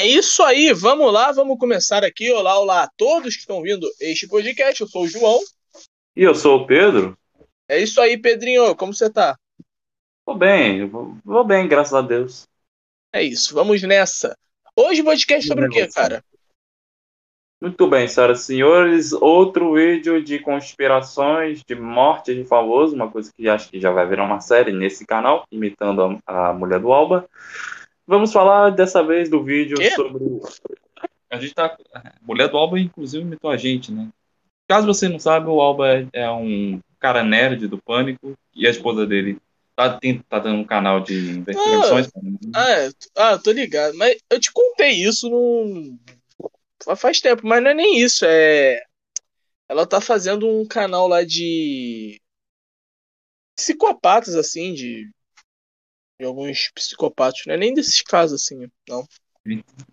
É isso aí, vamos lá, vamos começar aqui. Olá, olá a todos que estão vindo este podcast. Eu sou o João. E eu sou o Pedro. É isso aí, Pedrinho, como você tá? Vou bem, vou, vou bem, graças a Deus. É isso, vamos nessa. Hoje o podcast sobre o quê, cara? Muito bem, senhoras e senhores. Outro vídeo de conspirações, de morte de famoso, uma coisa que acho que já vai virar uma série nesse canal, imitando a, a mulher do Alba. Vamos falar dessa vez do vídeo Quê? sobre. A gente tá. A mulher do Alba, inclusive, imitou a gente, né? Caso você não saiba, o Alba é- é um cara nerd do pânico e a esposa dele tá, tem- tá dando um canal de investigações. Ah, é, ah, eu tô ligado, mas eu te contei isso no... faz tempo, mas não é nem isso, é... Ela tá fazendo um canal lá de psicopatas, assim, de, de alguns psicopatas, não é nem desses casos, assim, não.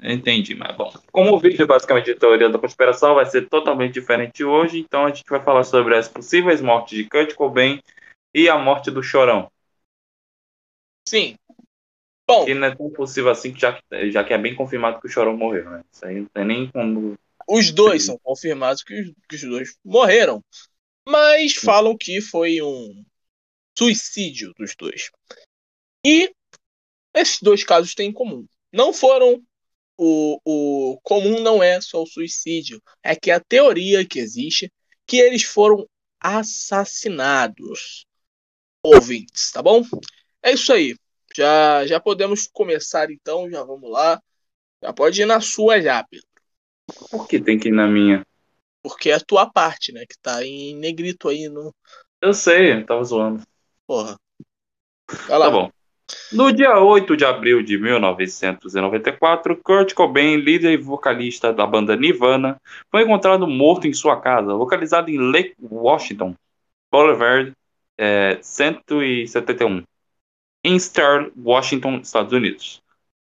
Entendi, mas bom. Como o vídeo basicamente de teoria da conspiração, vai ser totalmente diferente hoje, então a gente vai falar sobre as possíveis mortes de Kurt Cobain e a morte do Chorão. Sim. Bom, Que não é tão possível assim, que já, já que é bem confirmado que o Chorão morreu, né? Isso aí não tem nem como. os dois são confirmados que os, que os dois morreram, mas falam que foi um suicídio dos dois. E esses dois casos têm em comum. Não foram. O, o comum não é só o suicídio, é que a teoria que existe que eles foram assassinados. Ouvintes, tá bom? É isso aí. Já, já podemos começar então, já vamos lá. Já pode ir na sua já, Pedro. Por que tem que ir na minha? Porque é a tua parte, né? Que tá em negrito aí no. Eu sei, eu tava zoando. Porra. Vai lá. Tá bom. No dia 8 de abril de 1994, Kurt Cobain, líder e vocalista da banda Nirvana, foi encontrado morto em sua casa, localizada em Lake Washington Boulevard, é, 171, em Star, Washington, Estados Unidos.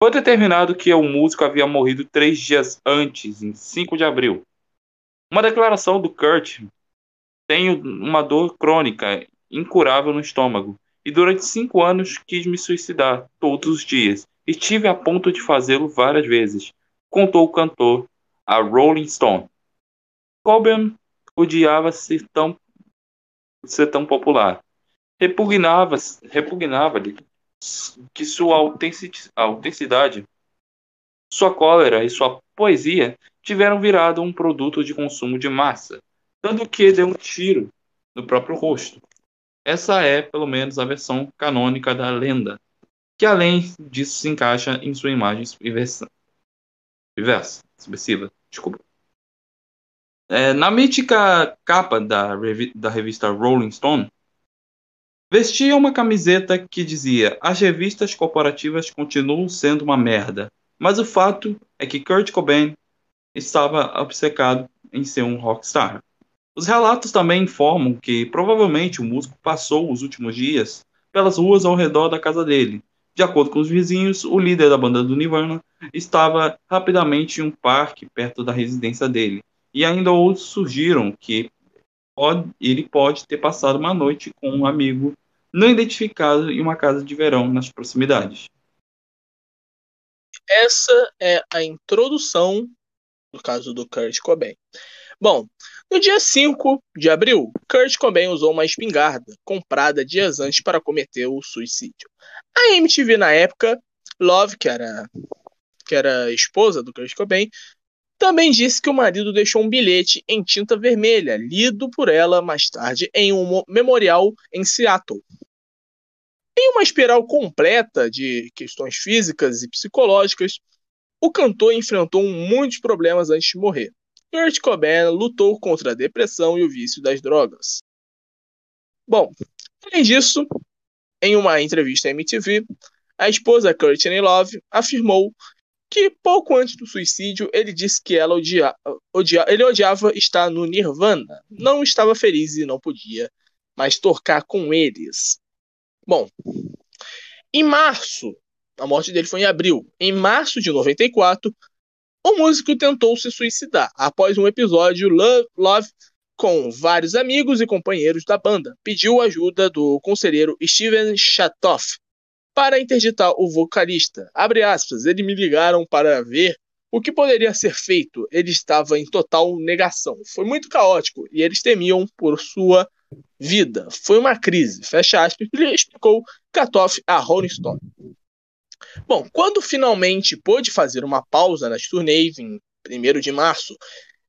Foi determinado que o músico havia morrido três dias antes, em 5 de abril. Uma declaração do Kurt: Tenho uma dor crônica, incurável no estômago e durante cinco anos quis me suicidar todos os dias e tive a ponto de fazê-lo várias vezes, contou o cantor a Rolling Stone. Cobain odiava ser tão, ser tão popular. Repugnava, repugnava-lhe que sua autentici- autenticidade, sua cólera e sua poesia tiveram virado um produto de consumo de massa, tanto que deu um tiro no próprio rosto. Essa é, pelo menos, a versão canônica da lenda, que além disso se encaixa em sua imagem subversa. Subversiva, desculpa. É, na mítica capa da, revi- da revista Rolling Stone, vestia uma camiseta que dizia: As revistas corporativas continuam sendo uma merda, mas o fato é que Kurt Cobain estava obcecado em ser um rockstar. Os relatos também informam que provavelmente o músico passou os últimos dias pelas ruas ao redor da casa dele. De acordo com os vizinhos, o líder da banda do Nirvana estava rapidamente em um parque perto da residência dele. E ainda outros surgiram que pode- ele pode ter passado uma noite com um amigo não identificado em uma casa de verão nas proximidades. Essa é a introdução do caso do Kurt Cobain. Bom, no dia 5 de abril, Kurt Cobain usou uma espingarda comprada dias antes para cometer o suicídio. A MTV na época, Love, que era, que era esposa do Kurt Cobain, também disse que o marido deixou um bilhete em tinta vermelha, lido por ela mais tarde em um mo- memorial em Seattle. Em uma espiral completa de questões físicas e psicológicas, o cantor enfrentou muitos problemas antes de morrer. Kurt Cobain lutou contra a depressão e o vício das drogas. Bom, além disso, em uma entrevista à MTV, a esposa Courtney Love afirmou que pouco antes do suicídio ele disse que ela odia, odia, ele odiava estar no Nirvana, não estava feliz e não podia mais tocar com eles. Bom, em março, a morte dele foi em abril. Em março de 94, o músico tentou se suicidar após um episódio Love, Love com vários amigos e companheiros da banda. Pediu ajuda do conselheiro Steven Chatoff para interditar o vocalista. Abre aspas, eles me ligaram para ver o que poderia ser feito, ele estava em total negação. Foi muito caótico e eles temiam por sua vida. Foi uma crise. Fecha aspas, ele explicou Katoff a Rolling Stone. Bom, quando finalmente pôde fazer uma pausa nas turnês em 1 de março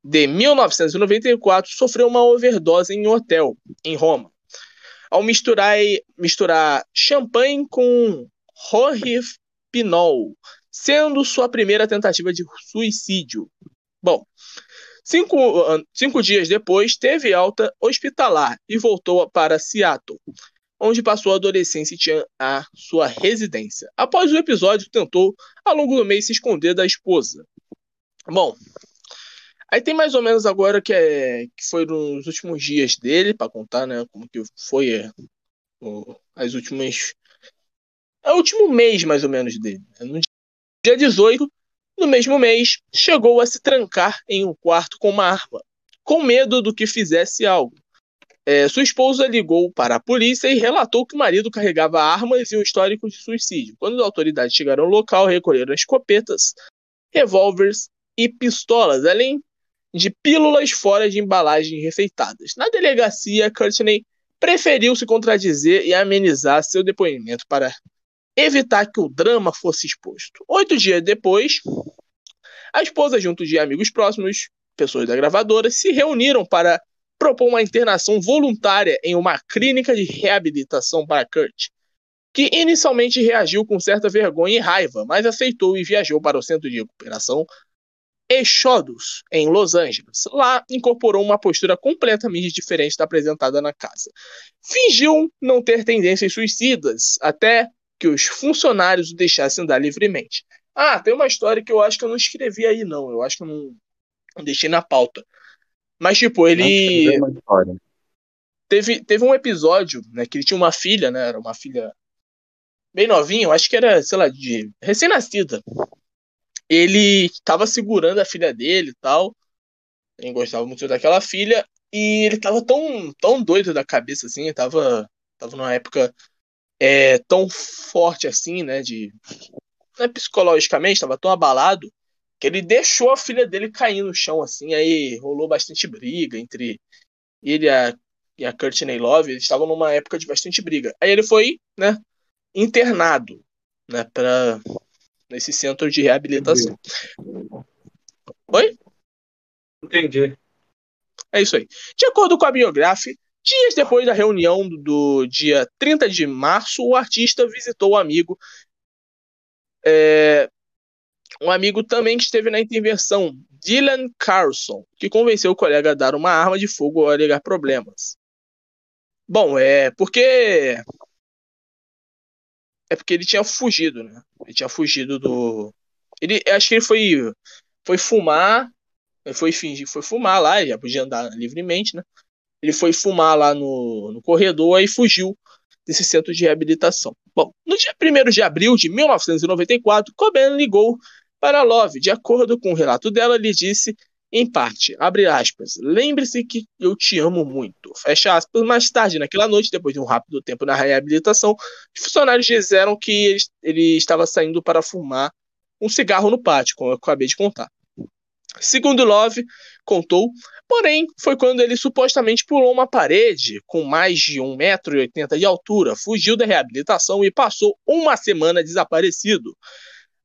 de 1994, sofreu uma overdose em um hotel em Roma. Ao misturar, misturar champanhe com Pinol, sendo sua primeira tentativa de suicídio. Bom, cinco, cinco dias depois, teve alta hospitalar e voltou para Seattle, onde passou a adolescência e tinha a sua residência. Após o episódio, tentou, ao longo do mês, se esconder da esposa. Bom, aí tem mais ou menos agora que, é, que foi nos últimos dias dele, para contar, né, como que foi é, o, as últimas... É o último mês, mais ou menos, dele. No dia 18, no mesmo mês, chegou a se trancar em um quarto com uma arma, com medo do que fizesse algo. É, sua esposa ligou para a polícia e relatou que o marido carregava armas e um histórico de suicídio. Quando as autoridades chegaram ao local, recolheram escopetas, revólveres e pistolas, além de pílulas fora de embalagem refeitadas. Na delegacia, Courtney preferiu se contradizer e amenizar seu depoimento para evitar que o drama fosse exposto. Oito dias depois, a esposa, junto de amigos próximos, pessoas da gravadora, se reuniram para propôs uma internação voluntária em uma clínica de reabilitação para Kurt, que inicialmente reagiu com certa vergonha e raiva, mas aceitou e viajou para o centro de recuperação Exodus, em Los Angeles. Lá incorporou uma postura completamente diferente da apresentada na casa. Fingiu não ter tendências suicidas, até que os funcionários o deixassem andar livremente. Ah, tem uma história que eu acho que eu não escrevi aí, não. Eu acho que eu não, não deixei na pauta. Mas, tipo, ele. Teve, teve um episódio, né, que ele tinha uma filha, né? Era uma filha bem novinha, eu acho que era, sei lá, de recém-nascida. Ele tava segurando a filha dele e tal. Ele gostava muito daquela filha. E ele tava tão, tão doido da cabeça, assim, tava, tava numa época é, tão forte assim, né? De. Né, psicologicamente, tava tão abalado que ele deixou a filha dele cair no chão, assim, aí rolou bastante briga entre ele e a, e a Courtney Love, eles estavam numa época de bastante briga. Aí ele foi, né, internado, né, para nesse centro de reabilitação. Entendi. Oi? Entendi. É isso aí. De acordo com a biografia, dias depois da reunião do, do dia 30 de março, o artista visitou o amigo é, um amigo também esteve na intervenção, Dylan Carlson, que convenceu o colega a dar uma arma de fogo ao alegar problemas. Bom, é porque. É porque ele tinha fugido, né? Ele tinha fugido do. Ele, acho que ele foi, foi fumar. Foi fingir, foi fumar lá, já podia andar livremente, né? Ele foi fumar lá no, no corredor e fugiu desse centro de reabilitação. Bom, no dia 1 de abril de 1994, Cobain ligou para Love, de acordo com o relato dela, lhe disse, em parte, abre aspas, lembre-se que eu te amo muito, fecha aspas. Mais tarde, naquela noite, depois de um rápido tempo na reabilitação, os funcionários disseram que ele, ele estava saindo para fumar um cigarro no pátio, como eu acabei de contar. Segundo Love, contou, porém, foi quando ele supostamente pulou uma parede com mais de 1,80m de altura, fugiu da reabilitação e passou uma semana desaparecido.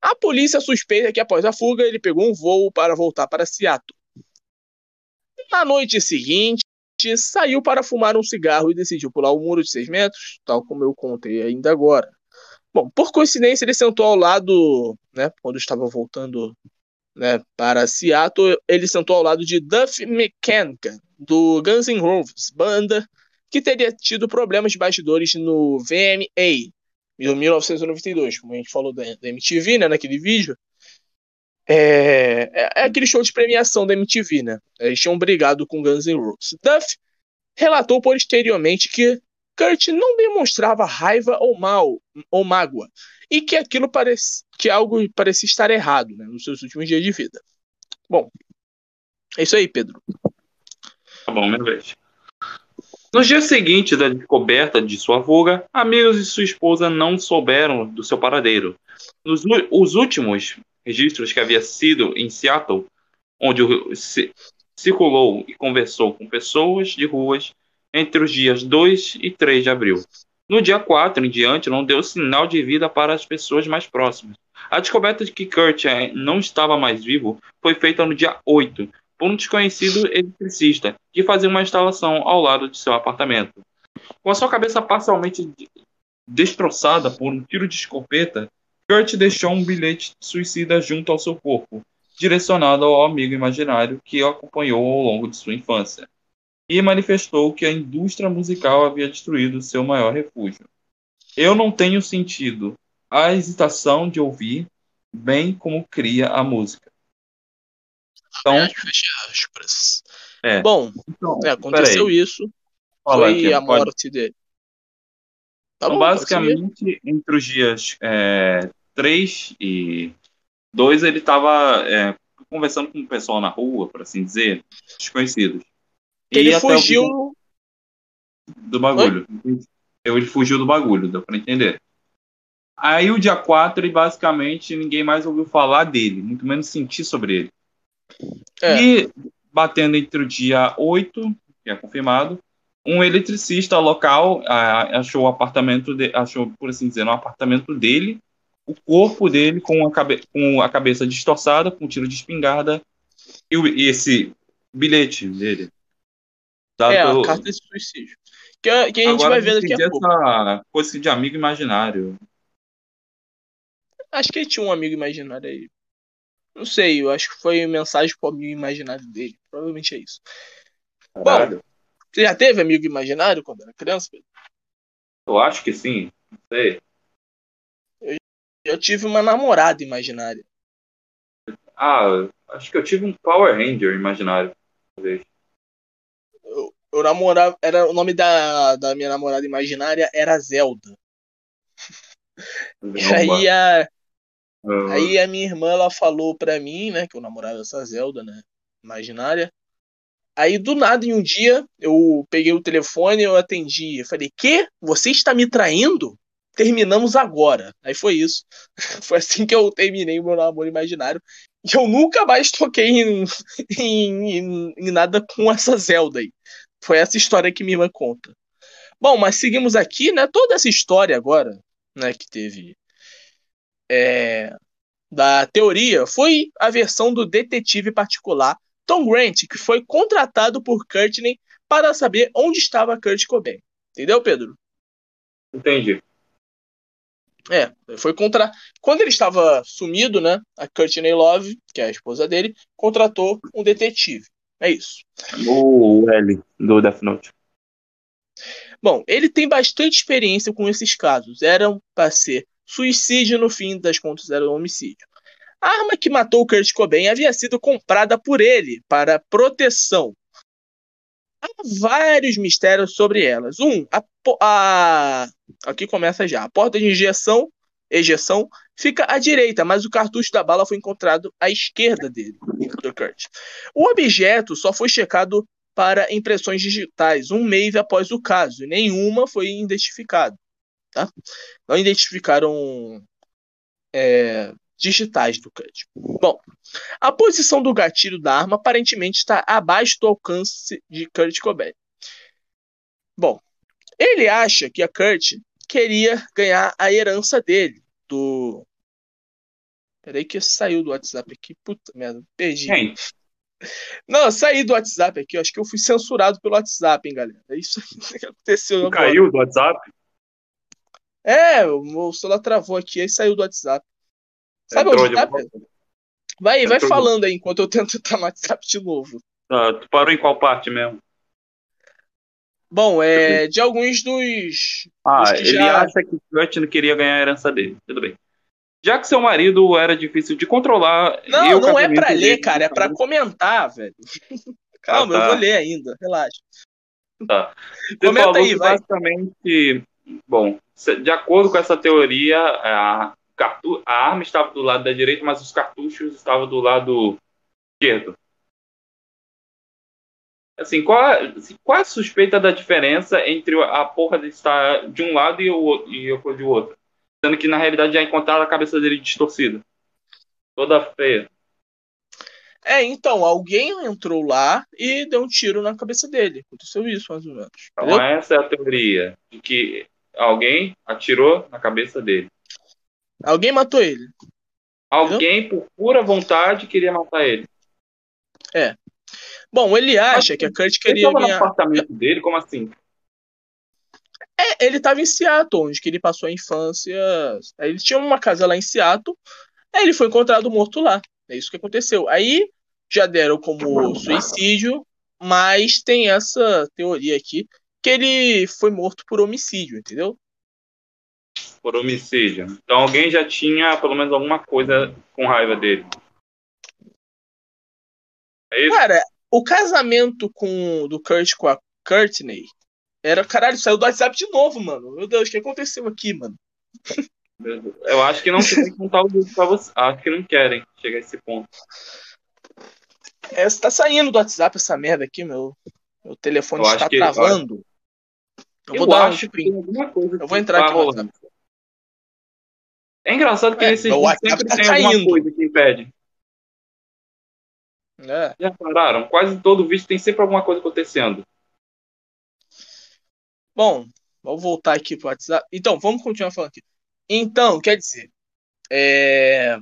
A polícia suspeita que após a fuga ele pegou um voo para voltar para Seattle. Na noite seguinte, saiu para fumar um cigarro e decidiu pular o muro de 6 metros, tal como eu contei ainda agora. Bom, por coincidência, ele sentou ao lado, né, quando estava voltando né, para Seattle, ele sentou ao lado de Duff McKagan, do Guns N' Roses, banda que teria tido problemas de bastidores no VMA, em 1992, como a gente falou da, da MTV, né, naquele vídeo. É, é, é, aquele show de premiação da MTV, né? Eles tinham brigado com Guns N' Roses. Duff relatou posteriormente que Kurt não demonstrava raiva ou mal ou mágoa e que aquilo parece que algo parecia estar errado né, nos seus últimos dias de vida. Bom, é isso aí, Pedro. Tá bom, minha vez. Nos dias seguintes da descoberta de sua fuga, amigos de sua esposa não souberam do seu paradeiro. Nos os últimos registros que havia sido em Seattle, onde circulou e conversou com pessoas de ruas entre os dias 2 e 3 de abril. No dia 4 em diante, não deu sinal de vida para as pessoas mais próximas. A descoberta de que Kurt eh, não estava mais vivo foi feita no dia 8 por um desconhecido eletricista que fazia uma instalação ao lado de seu apartamento. Com a sua cabeça parcialmente destroçada por um tiro de escopeta, Kurt deixou um bilhete suicida junto ao seu corpo, direcionado ao amigo imaginário que o acompanhou ao longo de sua infância, e manifestou que a indústria musical havia destruído seu maior refúgio. Eu não tenho sentido a hesitação de ouvir bem como cria a música. Então, é. Bom, então, é, aconteceu isso. Fala foi aqui, a morte pode... dele. Tá então, bom, basicamente, entre os dias é, 3 e 2, ele estava é, conversando com o pessoal na rua, por assim dizer, desconhecidos. Ele e fugiu. Do bagulho. Oi? Ele fugiu do bagulho, deu pra entender. Aí o dia 4, basicamente, ninguém mais ouviu falar dele, muito menos sentir sobre ele. É. E batendo entre o dia 8, que é confirmado, um eletricista local ah, achou o apartamento, de, achou, por assim dizer, um apartamento dele, o corpo dele com a, cabe, com a cabeça distorçada, com um tiro de espingarda, e, o, e esse bilhete dele. é, a carta de suicídio. Que, que a gente Agora, vai ver daqui a pouco. Essa coisa de amigo imaginário. Acho que ele tinha um amigo imaginário aí. Não sei, eu acho que foi mensagem pro amigo imaginário dele. Provavelmente é isso. Caralho. Bom, você já teve amigo imaginário quando era criança, Pedro? Eu acho que sim. Não sei. Eu, eu tive uma namorada imaginária. Ah, acho que eu tive um Power Ranger imaginário. Talvez. Eu, eu namorava. Era, o nome da, da minha namorada imaginária era Zelda. E aí a, uhum. aí a minha irmã ela falou pra mim, né, que eu namorava essa Zelda, né, imaginária. Aí do nada em um dia eu peguei o telefone, eu atendi, eu falei: "Que? Você está me traindo?" Terminamos agora. Aí foi isso. foi assim que eu terminei meu namoro imaginário. E eu nunca mais toquei em, em, em, em nada com essa Zelda aí. Foi essa história que minha irmã conta. Bom, mas seguimos aqui, né? Toda essa história agora né, que teve é, da teoria foi a versão do detetive particular Tom Grant, que foi contratado por Courtney para saber onde estava Kurt Cobain. Entendeu, Pedro? Entendi. É, foi contra. Quando ele estava sumido, né? A Courtney Love, que é a esposa dele, contratou um detetive. É isso. O L do Death Note. Bom, ele tem bastante experiência com esses casos. Eram para ser suicídio, no fim das contas, era um homicídio. A arma que matou Kurt Cobain havia sido comprada por ele para proteção. Há vários mistérios sobre elas. Um, a, a aqui começa já. A porta de injeção, ejeção fica à direita, mas o cartucho da bala foi encontrado à esquerda dele, do Kurt. O objeto só foi checado para impressões digitais, um mês após o caso, e nenhuma foi identificada. Tá? Não identificaram é, digitais do Cut. Bom, a posição do gatilho da arma aparentemente está abaixo do alcance de Kurt Cobain. Bom, ele acha que a Kurt queria ganhar a herança dele do. Peraí que saiu do WhatsApp aqui. Puta merda, perdi. Quem? Não, saí do WhatsApp aqui. Eu acho que eu fui censurado pelo WhatsApp, hein, galera. É isso que aconteceu. Caiu do WhatsApp? É, o celular travou aqui e saiu do WhatsApp. Sabe Entrou onde tá? Vai, Entrou vai falando aí enquanto eu tento entrar no WhatsApp de novo. Ah, tu parou em qual parte mesmo? Bom, é de alguns dos. Ah, dos ele já... acha que o Kurt não queria ganhar a herança dele. Tudo bem. Já que seu marido era difícil de controlar. Não, não é pra ler, cara, é pra comentar, velho. Calma, ah, tá. eu vou ler ainda, relaxa. Tá. Você Comenta aí, vai. Basicamente, bom, de acordo com essa teoria, a, cartu a arma estava do lado da direita, mas os cartuchos estavam do lado esquerdo. Assim, qual, assim, qual é a suspeita da diferença entre a porra de estar de um lado e o, e o de outro? Sendo que na realidade já encontraram a cabeça dele distorcida. Toda feia. É, então, alguém entrou lá e deu um tiro na cabeça dele. Aconteceu isso, mais ou menos. Então essa é a teoria. De que alguém atirou na cabeça dele. Alguém matou ele. Alguém, por pura vontade, queria matar ele. Bom, ele acha que a Kurt Ele queria estava no ganhar. apartamento dele, como assim? É, ele tava em Seattle, onde que ele passou a infância. Ele tinha uma casa lá em Seattle. Aí ele foi encontrado morto lá. É isso que aconteceu. Aí já deram como suicídio, mas tem essa teoria aqui que ele foi morto por homicídio, entendeu? Por homicídio. Então alguém já tinha pelo menos alguma coisa com raiva dele. É isso? Cara, o casamento com do Kurt com a Courtney era. Caralho, saiu do WhatsApp de novo, mano. Meu Deus, o que aconteceu aqui, mano? Eu acho que não tem que contar o vídeo pra você. Acho que não querem chegar a esse ponto. É, tá saindo do WhatsApp essa merda aqui, meu. Meu telefone Eu está travando. Eu, Eu, vou dar um acho que print. tem alguma coisa Eu vou entrar tá aqui no. É engraçado que É, nesses sempre tá tem alguma caindo. coisa que impede. É. Já pararam? Quase todo vídeo tem sempre alguma coisa acontecendo. Bom, vou voltar aqui pro WhatsApp. Então, vamos continuar falando aqui. Então, quer dizer, é,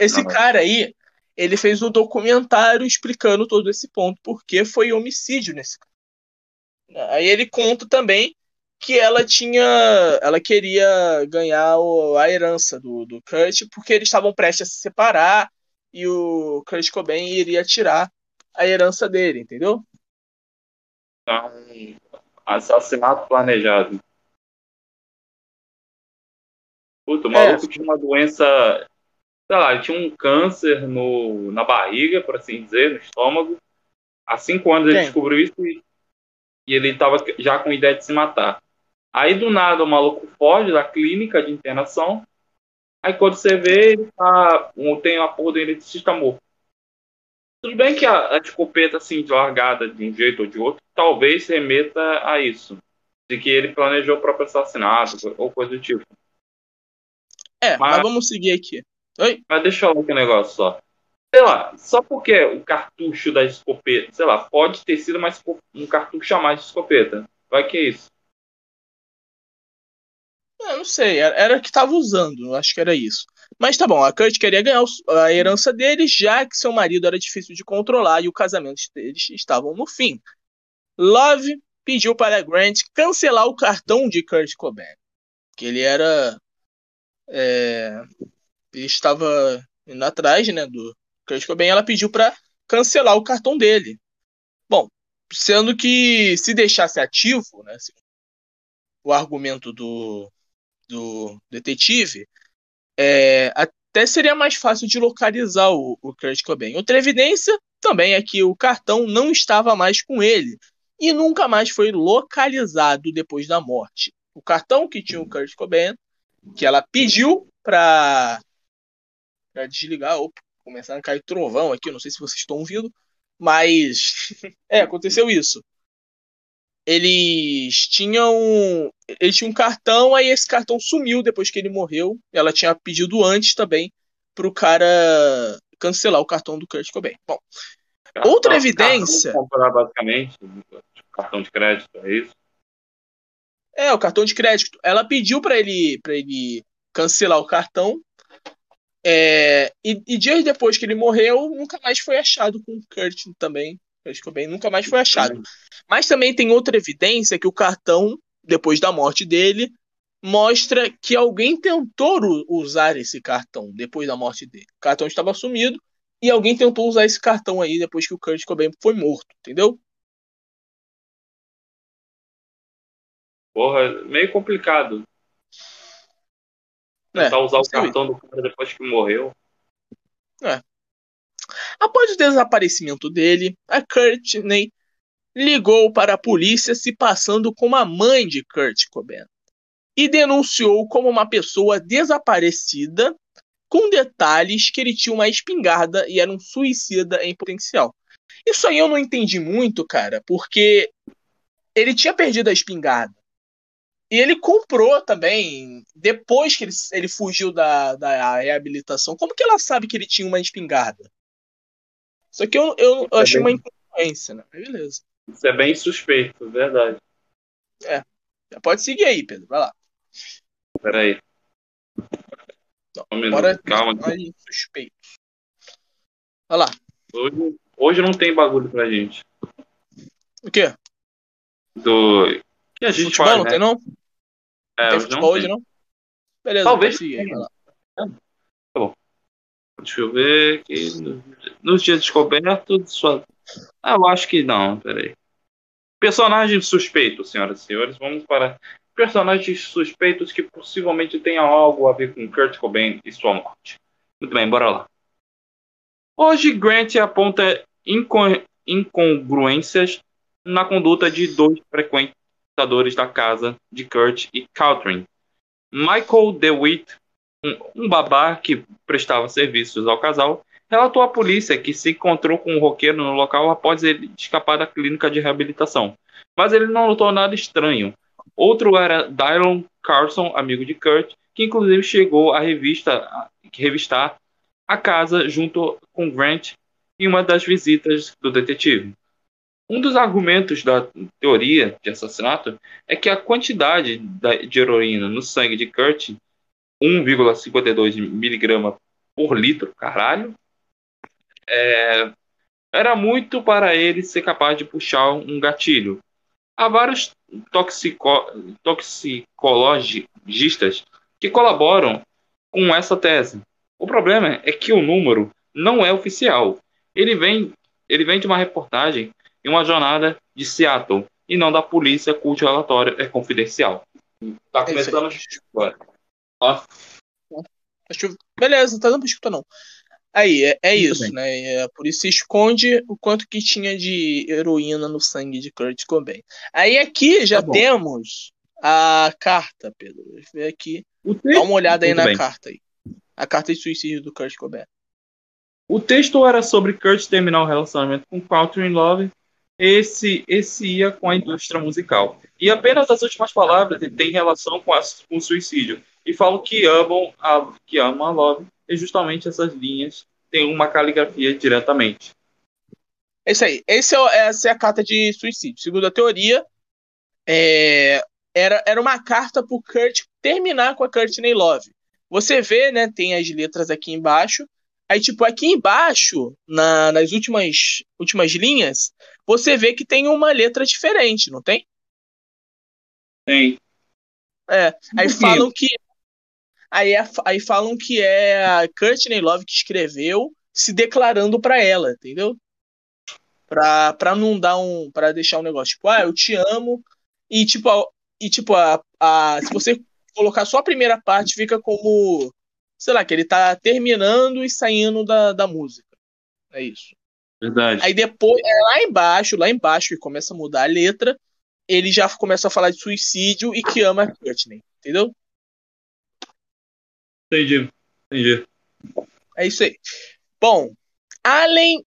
esse Não, cara aí, ele fez um documentário explicando todo esse ponto, porque foi homicídio nesse cara. Aí ele conta também que ela tinha, ela queria ganhar o- a herança do, do Kurt, porque eles estavam prestes a se separar e o Kurt Cobain iria tirar a herança dele, entendeu? Então, assassinato planejado. Puta, o maluco tinha uma doença. Sei lá, ele tinha um câncer no, na barriga, por assim dizer, no estômago. Há cinco anos ele Quem? descobriu isso e, e ele estava já com ideia de se matar. Aí do nada o maluco foge da clínica de internação. Aí quando você vê, ele tá. um- Tem a porra do eletricista morto. Tudo bem que a, a escopeta assim, de largada de um jeito ou de outro, talvez remeta a isso. De que ele planejou o próprio assassinato ou coisa do tipo. É, mas, Mas- vamos seguir aqui. Oi? Mas deixa eu ver aqui um negócio só. Sei lá, só porque o cartucho da escopeta, sei lá, pode ter sido esco- um cartucho a mais de escopeta. Vai que é isso. Eu não sei, era, o que tava usando, acho que era isso. Mas tá bom, a Kurt queria ganhar a herança dele, já que seu marido era difícil de controlar e o casamento deles estavam no fim. Love pediu para Grant cancelar o cartão de Kurt Cobain, que ele era. é, ele estava indo atrás né, do Kurt Cobain, ela pediu para cancelar o cartão dele. Bom, sendo que se deixasse ativo, né, o argumento do, do detetive, é, até seria mais fácil de localizar o, o Kurt Cobain. Outra evidência também é que o cartão não estava mais com ele e nunca mais foi localizado depois da morte. O cartão que tinha o Kurt Cobain, que ela pediu para desligar, opa, começando a cair trovão aqui, não sei se vocês estão ouvindo, mas é, aconteceu isso. Eles tinham eles tinham um cartão, aí esse cartão sumiu depois que ele morreu. Ela tinha pedido antes também pro cara cancelar o cartão do Kurt Cobain. Bom, Outra Cartão- evidência- cartão de comprar, basicamente, cartão de crédito, é isso? é o cartão de crédito. Ela pediu para ele para ele cancelar o cartão. É, e, e dias depois que ele morreu, nunca mais foi achado com o Kurt também. Kurt Cobain nunca mais foi achado. Mas também tem outra evidência que o cartão, depois da morte dele, mostra que alguém tentou usar esse cartão depois da morte dele. O cartão estava sumido e alguém tentou usar esse cartão aí depois que o Kurt Cobain foi morto, entendeu? Porra, meio complicado. É, Tentar usar o cartão do cara depois que morreu. Após o desaparecimento dele, a Courtney ligou para a polícia se passando como a mãe de Kurt Cobain e denunciou como uma pessoa desaparecida com detalhes que ele tinha uma espingarda e era um suicida em potencial. Isso aí eu não entendi muito, cara, porque ele tinha perdido a espingarda. E ele comprou também, depois que ele, ele fugiu da, da reabilitação. Como que ela sabe que ele tinha uma espingarda? Isso aqui eu, eu, eu é achei bem... uma incongruência, né? Beleza. Isso é bem suspeito, verdade. É. Pode seguir aí, Pedro. Vai lá. Peraí. Não, um bora calma. Mais suspeito. Vai lá. Hoje, hoje não tem bagulho pra gente. O quê? Do. que a gente futebol, faz, não né? tem não? É, tem futebol hoje não? Beleza, Talvez. Tá bom. Deixa eu ver aqui. Nos dias descobertos, só. Ah, eu acho que não, peraí. Personagens suspeitos, senhoras e senhores. Vamos para personagens suspeitos que possivelmente tenham algo a ver com Kurt Cobain e sua morte. Muito bem, bora lá. Hoje, Grant aponta incongruências na conduta de dois frequentadores da casa de Kurt e Catherine. Michael DeWitt, um, um babá que prestava serviços ao casal, relatou à polícia que se encontrou com um roqueiro no local após ele escapar da clínica de reabilitação. Mas ele não notou nada estranho. Outro era Dylan Carson, amigo de Kurt, que inclusive chegou a revista a revistar a casa junto com Grant em uma das visitas do detetive. Um dos argumentos da teoria de assassinato é que a quantidade de heroína no sangue de Kurt, 1,52 mg por litro, caralho, é, era muito para ele ser capaz de puxar um gatilho. Há vários toxico, toxicologistas que colaboram com essa tese. O problema é que o número não é oficial. Ele vem, ele vem de uma reportagem em uma jornada de Seattle e não da polícia cujo relatório é confidencial. Tá começando agora. Ó. Beleza, tá dando pra escutar não. Aí, é, é isso, bem. né? É, por isso esconde o quanto que tinha de heroína no sangue de Kurt Cobain. Aí aqui já tá temos a carta, Pedro. Ver aqui. Dá uma olhada aí na bem. carta aí. A carta de suicídio do Kurt Cobain. O texto era sobre Kurt terminar o relacionamento com Catherine Love. Esse, esse ia com a indústria musical. E apenas as últimas palavras tem relação com, com o suicídio. E falam que amam a, que amam a Love e justamente essas linhas têm uma caligrafia diretamente. É isso aí. Esse é, essa é a carta de suicídio. Segundo a teoria, é, era, era uma carta para o Kurt terminar com a Courtney Love. Você vê, né? Tem as letras aqui embaixo. Aí, tipo, aqui embaixo, na, nas últimas, últimas linhas, você vê que tem uma letra diferente, não tem? Tem. É. Aí falam que Aí, é, aí falam que é a Courtney Love que escreveu se declarando para ela, entendeu? Pra, pra não dar um. para deixar um negócio, tipo, ah, eu te amo. E tipo, a, e, tipo a, a, se você colocar só a primeira parte, fica como. Sei lá, que ele tá terminando e saindo da, da música. É isso. Verdade. Aí depois, é lá embaixo, lá embaixo, que começa a mudar a letra, ele já começa a falar de suicídio e que ama a Courtney, entendeu? Entendi, entendi. É isso aí. Bom, Allen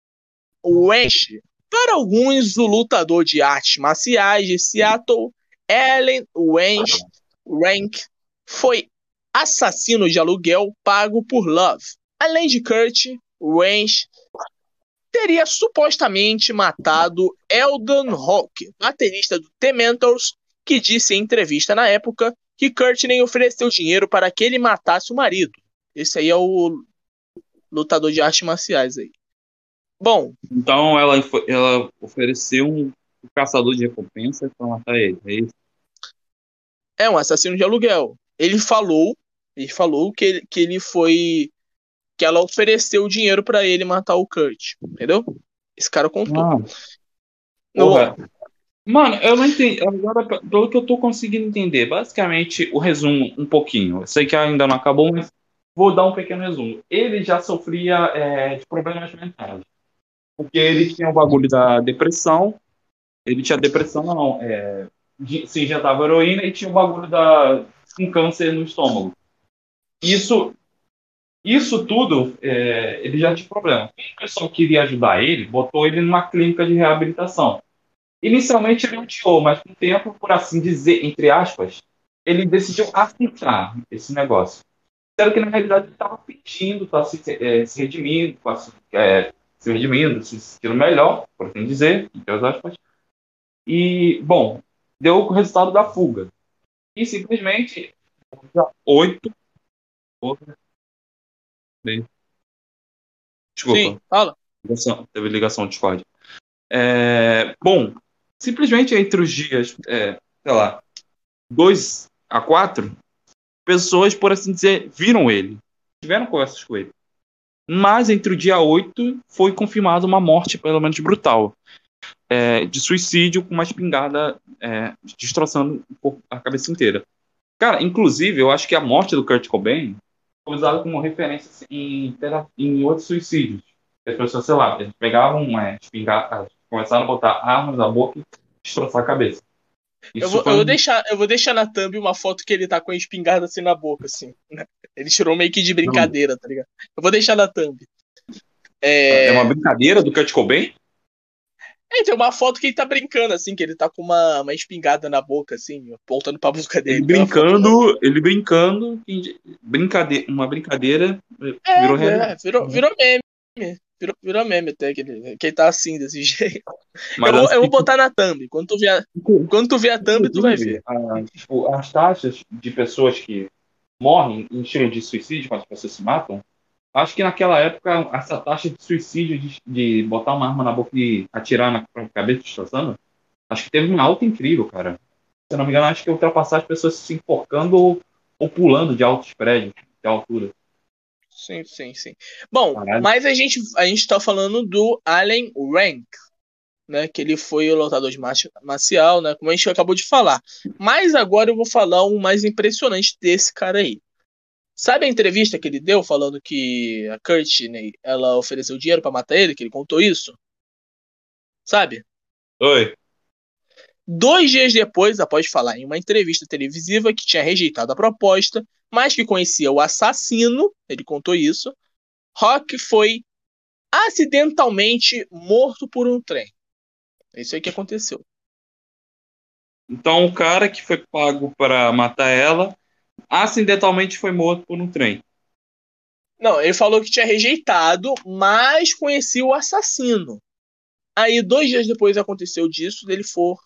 West, para alguns, o lutador de artes marciais de Seattle, Allen West Rank, foi assassino de aluguel pago por Love. Além de Kurt, West teria supostamente matado Eldon Hawk, baterista do The Mentors, que disse em entrevista na época que Courtney ofereceu dinheiro para que ele matasse o marido. Esse aí é o lutador de artes marciais aí. Bom. Então ela, ela ofereceu um caçador de recompensa para matar ele, é isso? É um assassino de aluguel. Ele falou, ele falou que ele, que ele foi que ela ofereceu dinheiro para ele matar o Kurt, entendeu? Esse cara contou. Ah. No, Mano, eu não entendi. Agora, pelo que eu tô conseguindo entender, basicamente, o resumo um pouquinho. Eu sei que ainda não acabou, mas vou dar um pequeno resumo. Ele já sofria é, de problemas mentais. Porque ele tinha o bagulho da depressão. Ele tinha depressão, não. É, se injetava heroína e tinha o bagulho da um câncer no estômago. Isso, isso tudo, é, ele já tinha problema. O pessoal queria ajudar ele, botou ele numa clínica de reabilitação. Inicialmente ele odiou, mas com o tempo, por assim dizer, entre aspas, ele decidiu aceitar esse negócio. Sendo que na realidade ele estava pedindo, estava se, é, se redimindo, se, é, se redimindo, se sentindo melhor, por assim dizer, entre aspas. E, bom, deu o resultado da fuga. E simplesmente, dia 8. Desculpa. Sim, fala. Ligação, teve ligação de Discord. É, bom, simplesmente entre os dias, é, sei lá, 2 a 4, pessoas, por assim dizer, viram ele. Tiveram conversas com ele. Mas entre o dia 8 foi confirmada uma morte, pelo menos brutal. É, de suicídio com uma espingarda é, destroçando a cabeça inteira. Cara, inclusive, eu acho que a morte do Kurt Cobain foi usada como referência em, em outros suicídios. As pessoas, sei lá, pegavam uma espingarda, começaram a botar armas na boca e destroçar a cabeça. Eu vou, eu vou, deixar, eu vou deixar na thumb uma foto que ele tá com a espingarda assim na boca, assim. Né? Ele tirou meio que de brincadeira, tá ligado? Eu vou deixar na thumb. É, é uma brincadeira do Kurt Cobain? É, tem uma foto que ele tá brincando, assim, que ele tá com uma, uma espingarda na boca, assim, apontando pra boca dele. Ele brincando, ele brincando, brincadeira, uma brincadeira é, virou é, virou, virou meme. Virou, virou meme até que ele, que ele tá assim, desse jeito. Mas eu, vou, assim, eu vou botar na thumb. Quando tu ver, quando tu ver a thumb, tu vai ver. A, tipo, as taxas de pessoas que morrem em estilo de suicídio, quando as pessoas se matam, acho que naquela época essa taxa de suicídio, de, de botar uma arma na boca e atirar na cabeça destroçando, acho que teve uma alta incrível, cara. Se eu não me engano, acho que ultrapassar as pessoas se enforcando ou, ou pulando de altos prédios, de altura. Sim, sim, sim. Bom, Caralho. mas a gente, a gente tá falando do Allen Rank, né? Que ele foi o lutador de marcial, né? Como a gente acabou de falar. Mas agora eu vou falar um mais impressionante desse cara aí. Sabe a entrevista que ele deu falando que a Courtney, ela ofereceu dinheiro para matar ele, que ele contou isso? Sabe? Oi. Dois dias depois, após falar em uma entrevista televisiva que tinha rejeitado a proposta, mas que conhecia o assassino, ele contou isso, Rock foi acidentalmente morto por um trem. É isso aí que aconteceu. Então o cara que foi pago para matar ela acidentalmente foi morto por um trem. Não, ele falou que tinha rejeitado, mas conhecia o assassino. Aí, dois dias depois aconteceu disso, dele for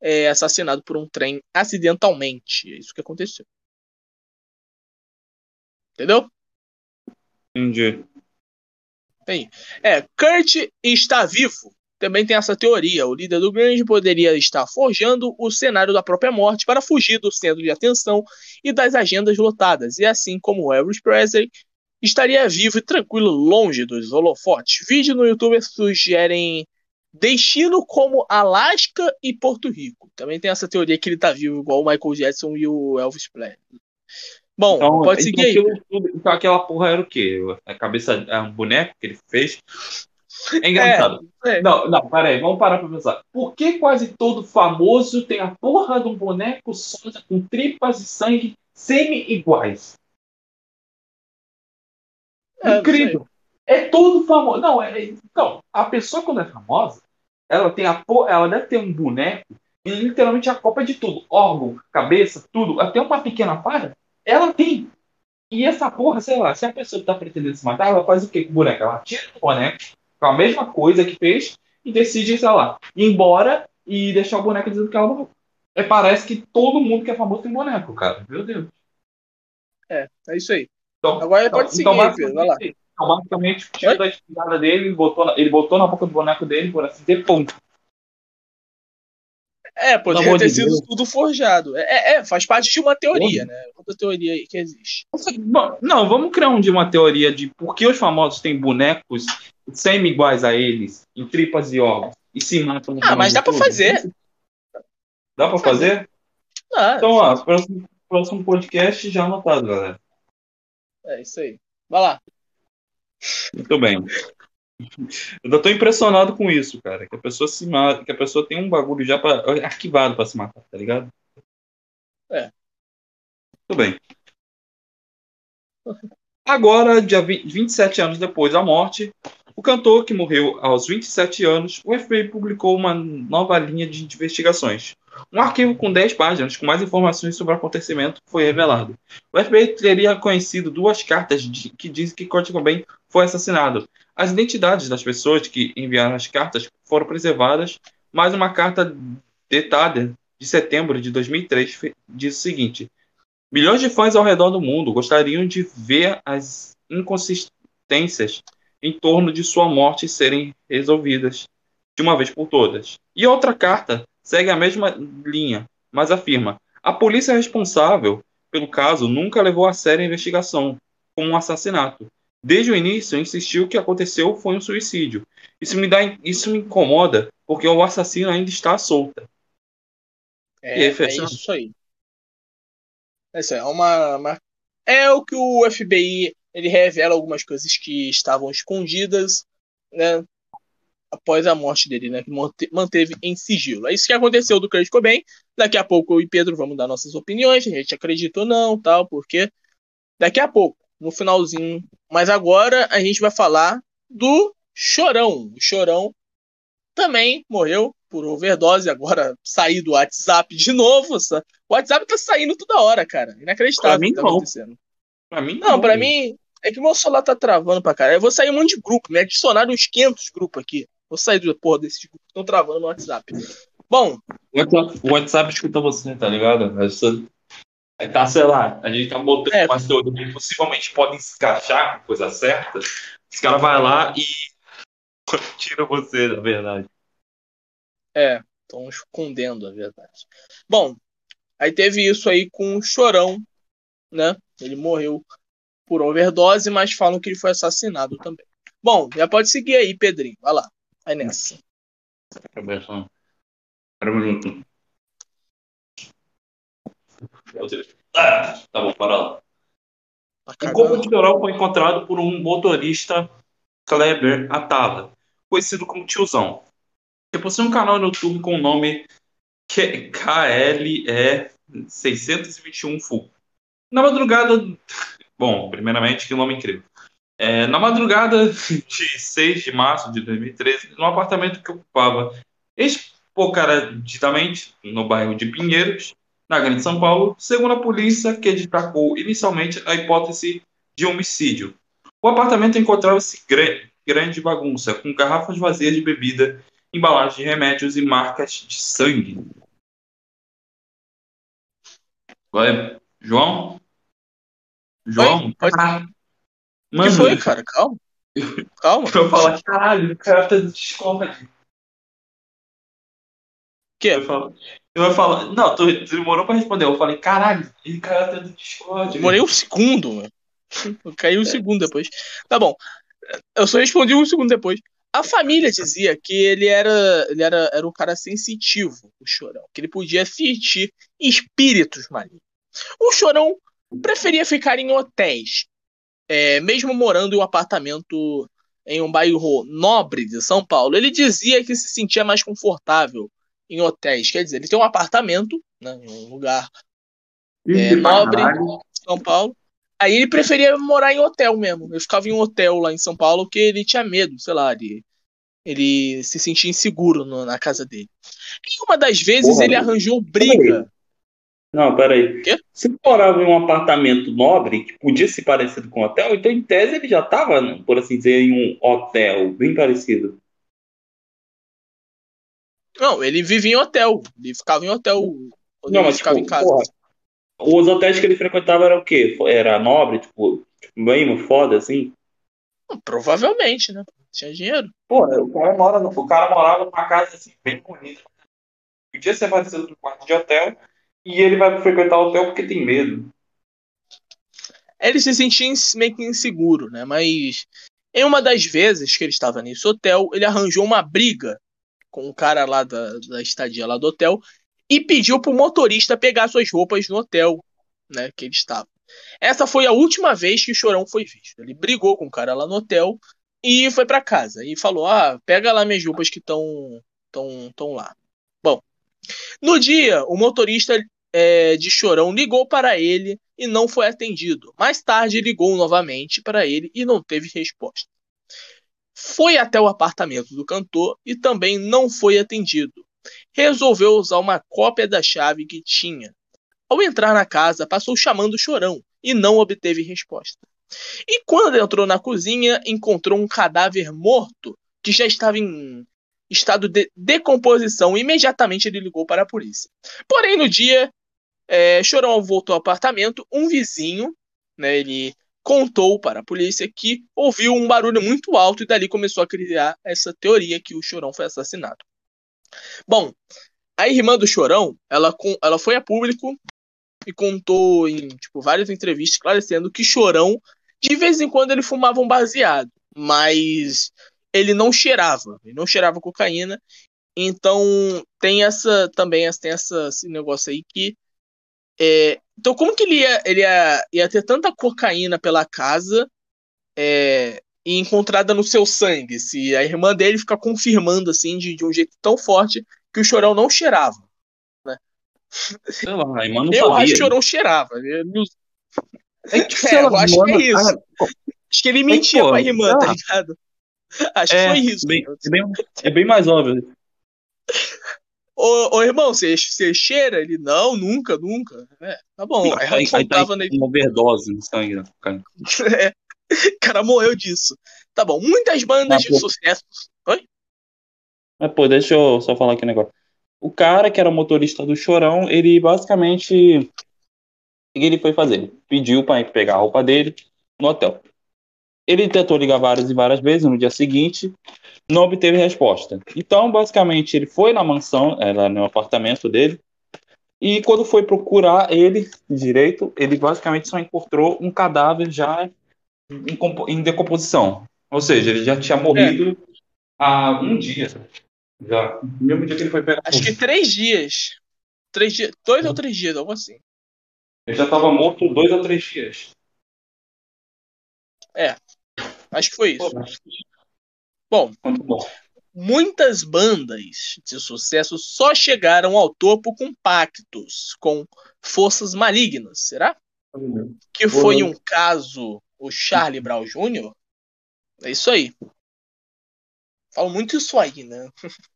é, assassinado por um trem acidentalmente. É isso que aconteceu. Entendeu? Entendi. Tem. É, Kurt está vivo. Também tem essa teoria. O líder do Grande poderia estar forjando o cenário da própria morte para fugir do centro de atenção e das agendas lotadas. E assim como Elvis Presley estaria vivo e tranquilo longe dos holofotes. Vídeos no YouTube sugerem destino como Alasca e Porto Rico. Também tem essa teoria que ele está vivo igual o Michael Jackson e o Elvis Presley. Bom, então, pode seguir então, aí. Aquilo, então aquela porra era o quê? A cabeça, é um boneco que ele fez. É engraçado. É, é. Não, não, peraí, vamos parar pra pensar. Por que quase todo famoso tem a porra de um boneco sonsa com tripas e sangue semi-iguais? É, Incrível. É todo famoso. Não, é, então, a pessoa quando é famosa, ela tem a porra, ela deve ter um boneco e literalmente a copa de tudo. Órgão, cabeça, tudo. Até uma pequena para ela tem. E essa porra, sei lá, se a pessoa tá pretendendo se matar, ela faz o quê com o boneco? Ela tira o boneco com a mesma coisa que fez e decide, sei lá, ir embora e deixar o boneco dizendo que ela não. É, parece que todo mundo que é famoso tem boneco, cara. Meu Deus. É, é isso aí. Então, Agora então, pode então, seguir, Pedro, vai lá. Então, basicamente, tirou da espingarda dele, ele botou, na, ele botou na boca do boneco dele, por assim dizer, ponto. É, poderia ter sido tudo forjado. É, é, é, faz parte de uma teoria, né? Outra teoria aí que existe. não, vamos criar um de uma teoria de por que os famosos têm bonecos semi-iguais a eles, em tripas e órgãos, e se matam. Ah, mas dá pra fazer. Dá pra fazer? Ah, então, ó, próximo, próximo podcast já anotado, galera. É isso aí. Vai lá. Muito bem. Eu tô impressionado com isso, cara. Que a pessoa se mata, que a pessoa tem um bagulho já pra, arquivado para se matar, tá ligado? É. Tudo bem. Agora, dia 20, 27 anos depois da morte, o cantor, que morreu aos 27 anos, o FBI publicou uma nova linha de investigações. Um arquivo com 10 páginas, com mais informações sobre o acontecimento, foi revelado. O FBI teria conhecido duas cartas de, que dizem que Kurt Cobain foi assassinado. As identidades das pessoas que enviaram as cartas foram preservadas, mas uma carta datada de setembro de 2003 diz o seguinte: Milhões de fãs ao redor do mundo gostariam de ver as inconsistências em torno de sua morte serem resolvidas de uma vez por todas. E outra carta segue a mesma linha, mas afirma: a polícia responsável pelo caso nunca levou a sério a investigação como um assassinato. Desde o início, insistiu que aconteceu foi um suicídio. Isso me dá, isso me incomoda, porque o assassino ainda está solta. É, aí, é isso aí. É, uma, uma, é o que o FBI ele revela algumas coisas que estavam escondidas, né? Após a morte dele, né? Que manteve em sigilo. É isso que aconteceu do Kurt Cobain. Daqui a pouco eu e Pedro vamos dar nossas opiniões. A gente acredita ou não, tal, porque daqui a pouco, no finalzinho. Mas agora a gente vai falar do Chorão. O Chorão também morreu por overdose. Agora sair do WhatsApp de novo. O WhatsApp tá saindo toda hora, cara. Inacreditável pra mim, o que tá não. acontecendo. Pra mim, não. Não, pra mim, é que meu celular tá travando pra caralho. Eu vou sair um monte de grupo, me adicionaram uns 500 grupos aqui. Vou sair do porra desses grupos que estão travando no WhatsApp. Bom. O WhatsApp, o WhatsApp escuta você, tá ligado? Essa... É, tá, sei lá, a gente tá botando é. umas teorias que possivelmente podem se encaixar com coisa certa. Os caras vão lá e tira você, na verdade. É, estão escondendo a verdade. Bom, aí teve isso aí com o Chorão, né? Ele morreu por overdose, mas falam que ele foi assassinado também. Bom, já pode seguir aí, Pedrinho. Vai lá. Vai nessa. Espera um minuto. Ah, tá bom, para lá. Tá o corpo de Dorol foi encontrado por um motorista Kleber Atala, conhecido como Tiozão, que possui um canal no YouTube com o nome KLE 621 Full. Na madrugada Bom, primeiramente, que nome incrível. É, na madrugada de 6 de março de 2013, no apartamento que ocupava espocaradamente no bairro de Pinheiros, na Grande São Paulo, segundo a polícia, que destacou inicialmente a hipótese de homicídio. O apartamento encontrava-se grande bagunça, com garrafas vazias de bebida, embalagens de remédios e marcas de sangue. Vai, João? João? Oi? Pode... Mano, que foi, cara? Calma. Calma. Eu falar, caralho, o cara tá Discord. Que? Eu vou falar, não, tu, tu demorou pra responder. Eu falei, caralho, ele cara tá no Discord. Demorei um segundo, mano. Caiu um segundo depois. Tá bom. Eu só respondi um segundo depois. A família dizia que ele era, ele era, era um cara sensitivo, o Chorão, que ele podia sentir espíritos malignos. O Chorão preferia ficar em hotéis, é, mesmo morando em um apartamento em um bairro nobre de São Paulo. Ele dizia que se sentia mais confortável em hotéis, quer dizer, ele tem um apartamento né, em um lugar é, nobre de São Paulo. Aí ele preferia morar em hotel mesmo. Ele ficava em um hotel lá em São Paulo que ele tinha medo, sei lá, de ele se sentia inseguro no, na casa dele. E uma das vezes Porra, ele arranjou briga não, peraí. Quê? Se morava em um apartamento nobre, que podia se parecer com um hotel, então em tese ele já estava, por assim dizer, em um hotel bem parecido. Não, ele vivia em hotel. Ele ficava em hotel. Não, mas ficava tipo, em casa. Porra, os hotéis que ele frequentava era o quê? Era nobre, tipo, tipo bem foda, assim? Provavelmente, né? Tinha dinheiro. Pô, o cara, mora no, o cara morava numa casa assim, bem bonita. Podia ser parecido com um quarto de hotel, e ele vai frequentar o hotel porque tem medo. Ele se sentia meio que inseguro, né? Mas em uma das vezes que ele estava nesse hotel, ele arranjou uma briga com o cara lá da, da estadia lá do hotel e pediu pro motorista pegar suas roupas no hotel, né, que ele estava. Essa foi a última vez que o Chorão foi visto. Ele brigou com o cara lá no hotel e foi para casa e falou: "Ah, pega lá minhas roupas que estão tão, tão lá". Bom, no dia, o motorista é, de Chorão ligou para ele e não foi atendido. Mais tarde ligou novamente para ele e não teve resposta. Foi até o apartamento do cantor e também não foi atendido. resolveu usar uma cópia da chave que tinha. Ao entrar na casa, passou chamando chorão e não obteve resposta. E quando entrou na cozinha, encontrou um cadáver morto que já estava em estado de decomposição. Imediatamente ele ligou para a polícia. Porém, no dia, é, Chorão voltou ao apartamento. Um vizinho, né, ele contou para a polícia que ouviu um barulho muito alto e dali começou a criar essa teoria que o Chorão foi assassinado. Bom, a irmã do Chorão, ela, ela foi a público e contou em tipo, várias entrevistas esclarecendo que Chorão, de vez em quando, ele fumava um baseado, mas ele não cheirava, ele não cheirava cocaína. Então tem essa também tem essa, esse negócio aí que é, então como que ele ia, ele ia, ia ter tanta cocaína pela casa é, e encontrada no seu sangue? Se a irmã dele fica confirmando assim de, de um jeito tão forte que o chorão não cheirava. Sei lá, a irmã não eu sabia. acho que o Chorão cheirava. É que, É, eu acho que é isso. Acho que ele mentia pô, pra irmã, tá ligado? Acho É, que foi isso. bem- é, bem, é bem mais óbvio. Ô, ô, irmão, você, você cheira? Ele, não, nunca, nunca. É, tá bom. Aí Aí, aí tá na uma overdose no sangue. Né? cara? É, o cara morreu disso. Tá bom, muitas bandas Ah, de pô. sucesso. Oi? Mas, pô, deixa eu só falar aqui um negócio. O cara que era motorista do Chorão, ele basicamente. O que ele foi fazer? Pediu pra ir pegar a roupa dele no hotel. Ele tentou ligar várias e várias vezes no dia seguinte, não obteve resposta. Então, basicamente, ele foi na mansão, era no apartamento dele, e quando foi procurar ele direito, ele basicamente só encontrou um cadáver já em, em decomposição. Ou seja, ele já tinha morrido há um dia. Já. No mesmo dia que ele foi pegar. Acho que três dias. Três dias. Dois ou três dias, algo assim. Ele já estava morto dois ou três dias. Acho que foi isso. Bom, bom. muitas bandas de sucesso só chegaram ao topo com pactos com forças malignas, será? Que foi um caso o Charlie Brown Jr. É isso aí. Falo muito isso aí, né?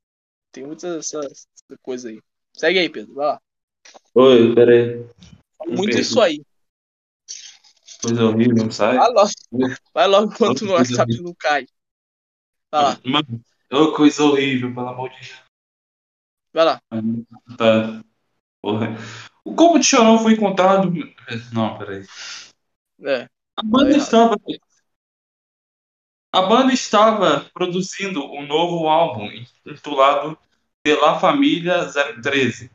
Tem muita essa, essa coisa aí. Segue aí, Pedro. Vai lá. Oi, peraí. Falo muito isso aí. Coisa horrível, sai. Vai logo, vai logo enquanto o WhatsApp não cai. Vai lá, Mano, ô, coisa horrível, pelo amor de Deus. vai lá. Tá. Porra. O corpo de Chorão foi encontrado. Não, peraí. É. A banda Tá estava. A banda estava produzindo um novo álbum intitulado De La Família 013.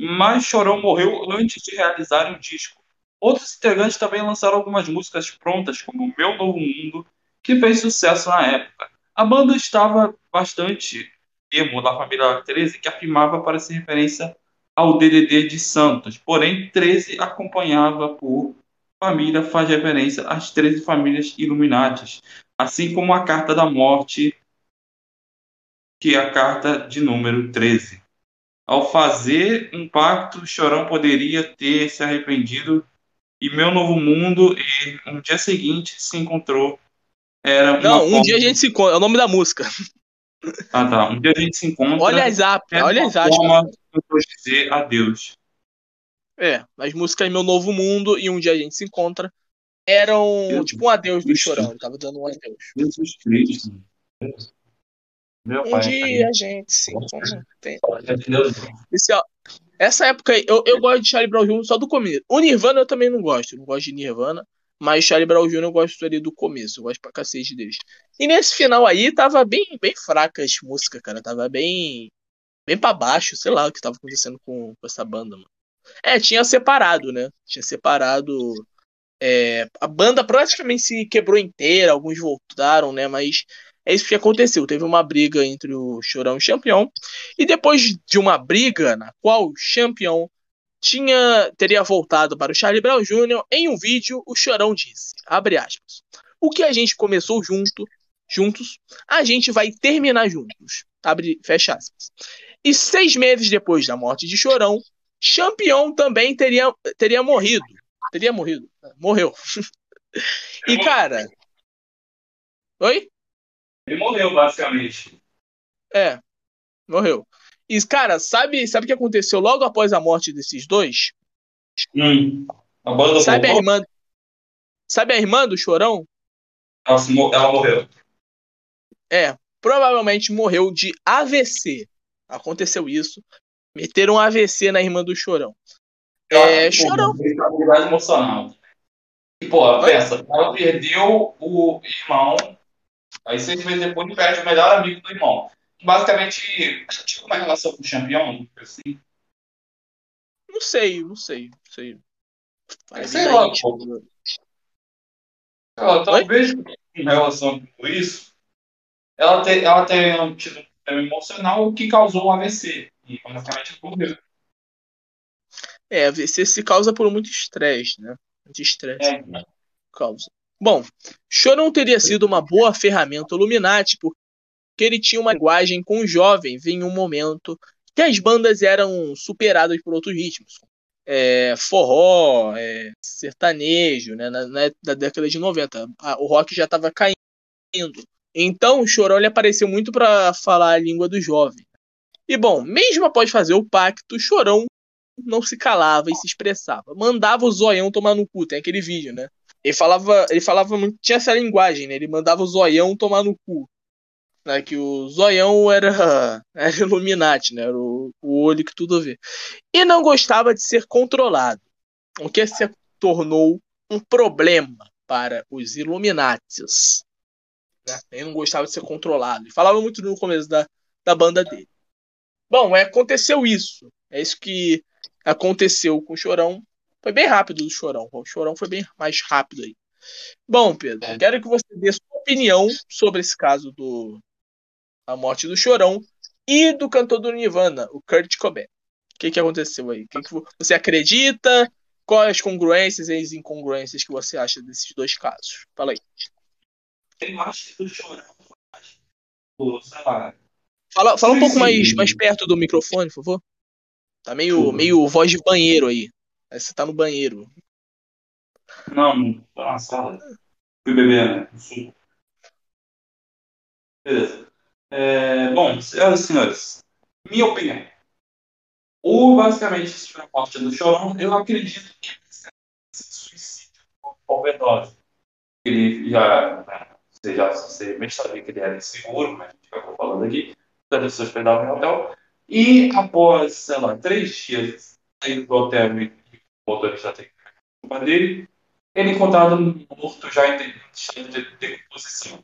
Mas Chorão morreu antes de realizar o disco. Outros integrantes também lançaram algumas músicas prontas, como Meu Novo Mundo, que fez sucesso na época. A banda estava bastante emo da família 13, que afirmava parecer referência ao DDD de Santos. Porém, 13 acompanhava por família faz referência às 13 famílias Illuminatis, assim como a carta da morte, que é a carta de número 13. Ao fazer um pacto, Chorão poderia ter se arrependido e Meu Novo Mundo, e um dia seguinte se encontrou. Era Não, um forma- dia a gente se encontra. É o nome da música. Ah, tá. Um dia a gente se encontra. Olha as apps, é olha as aspas. forma de eu dizer adeus. É, as músicas Meu Novo Mundo e Um Dia a Gente Se Encontra eram Deus tipo um adeus do. Chorão. Ele tava dando um adeus. Jesus Cristo. Meu Um pai. dia a gente se encontra. Tem-. Esse, ó, essa época aí, eu, eu gosto de Charlie Brown Jr. só do começo. O Nirvana eu também não gosto. Não gosto de Nirvana. Mas Charlie Brown Jr. eu gosto ali do começo. Eu gosto pra cacete deles. E nesse final aí, tava bem, bem fraca as músicas, cara. Tava bem. Bem pra baixo. Sei lá o que tava acontecendo com, com essa banda, mano. É, tinha separado, né? Tinha separado. é, a banda praticamente se quebrou inteira. Alguns voltaram, né? Mas é isso que aconteceu. Teve uma briga entre o Chorão e o Champion. E depois de uma briga na qual o Champion tinha teria voltado para o Charlie Brown Jr., em um vídeo o Chorão disse, abre aspas, o que a gente começou junto, juntos, a gente vai terminar juntos, abre, fecha aspas. E seis meses depois da morte de Chorão, Champion também teria, teria morrido, teria morrido, morreu. e cara, oi? Ele morreu, basicamente. É, morreu. E, cara, sabe, sabe o que aconteceu logo após a morte desses dois? Hum. A banda Sabe a irmã. Sabe a irmã do Chorão? Ela, ela morreu. É, provavelmente morreu de AVC. Aconteceu isso. Meteram um AVC na irmã do Chorão. É, Chorão. Estabilidade emocional. E, pô, pensa, ela perdeu o irmão, aí seis meses depois perde o melhor amigo do irmão. Basicamente, tinha uma relação com o campeão, assim. Não sei, não sei, não sei. Faz Sei ideia, lá, tipo, pô. Ela, talvez em relação a tudo isso, ela, te, ela tenha tido um problema emocional que causou um AVC. E basicamente morreu. É, AVC se causa por muito estresse, né? Muito estresse É, causa. Bom, Chorão teria sido uma boa ferramenta Illuminati porque ele tinha uma linguagem com jovens em um momento que as bandas eram superadas por outros ritmos. É, forró, é, sertanejo, né, na, na, da década de 90. A- o rock já estava caindo. Então o Chorão ele apareceu muito para falar a língua do jovem. E bom, mesmo após fazer o pacto, o Chorão não se calava e se expressava. Mandava o zoião tomar no cu, tem aquele vídeo, né? Ele falava, ele falava muito, tinha essa linguagem, né? Ele mandava o zoião tomar no cu. Né? Que o zoião era, era Illuminati, né? Era o, o olho que tudo vê. E não gostava de ser controlado, o que se tornou um problema para os Illuminatis. Né? Ele não gostava de ser controlado. Ele falava muito no começo da, da banda dele. Bom, é, aconteceu isso. É isso que aconteceu com o Chorão. Foi bem rápido do Chorão. O Chorão foi bem mais rápido aí. Bom, Pedro, É. quero que você dê sua opinião sobre esse caso do a morte do Chorão e do cantor do Nirvana, o Kurt Cobain. O que, que aconteceu aí? O que, que você acredita? Quais as congruências e as incongruências que você acha desses dois casos? Fala aí. eu acho que o chorão, pô, sei lá, Fala, fala um pouco mais, mais perto do microfone, por favor. Tá meio, meio voz de banheiro aí. Aí Você tá no banheiro. Não, tô na sala. Fui beber né? Beleza. É, bom, senhoras e senhores, minha opinião. O basicamente sobre a morte do Chorão, eu acredito que suicídio por overdose. Ele já, né, você já você bem sabia que ele era inseguro, mas a gente acabou falando aqui. As pessoas hospedavam em hotel. E após, sei lá, três dias saindo do hotel e motorista tem culpa dele, ele é encontrado morto já em estado de decomposição.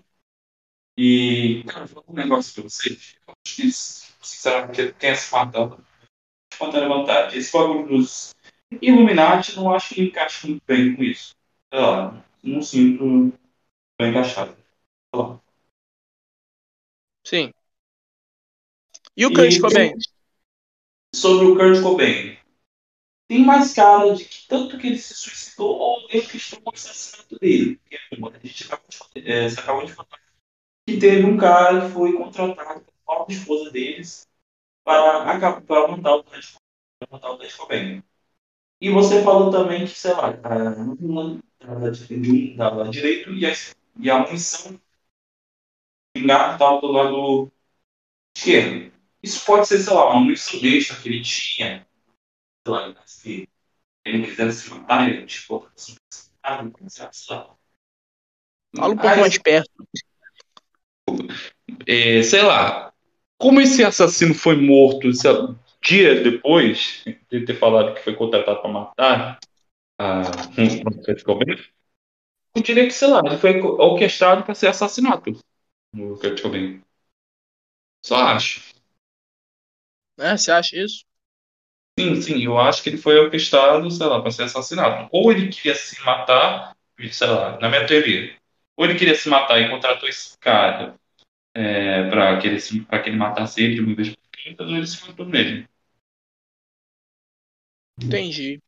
E, cara, vou um negócio pra vocês. Eu acho que, sinceramente, tenha se matado de espontânea vontade. Esse bagulho dos Illuminati, não acho que encaixa muito bem com isso. Sei lá, não sinto bem encaixado. Sei lá. Sim. E o Kurt Cobain? Sobre o Kurt Cobain. Tem mais cara de que tanto que ele se suicidou ou ele quis o assassinato dele. Porque a gente acabou de, é, acabou de falar que teve um cara que foi contratado pela própria esposa deles para, para montar o Kurt Cobain. E você falou também que, sei lá, a uma dava de um direito e a, e a munição vingar estava do lado esquerdo. Isso pode ser, sei lá, uma munição extra que ele tinha, sei lá, se ele quisesse se matar, ele tipo, ah, não. Fala um pouco mais perto. é, sei lá, como esse assassino foi morto lá, dias depois de ter falado que foi contratado para matar a um Kurt eu diria que, sei lá, ele foi orquestrado para ser assassinato no Kurt Cobain. Só acho. Né? Você acha isso? Sim, sim, eu acho que ele foi orquestrado, sei lá, para ser assassinado. Ou ele queria se matar, sei lá, na minha teoria. Ou ele queria se matar e contratou esse cara é, para que, ele que ele matasse ele de uma vez por todas, ou ele se matou mesmo. Entendi.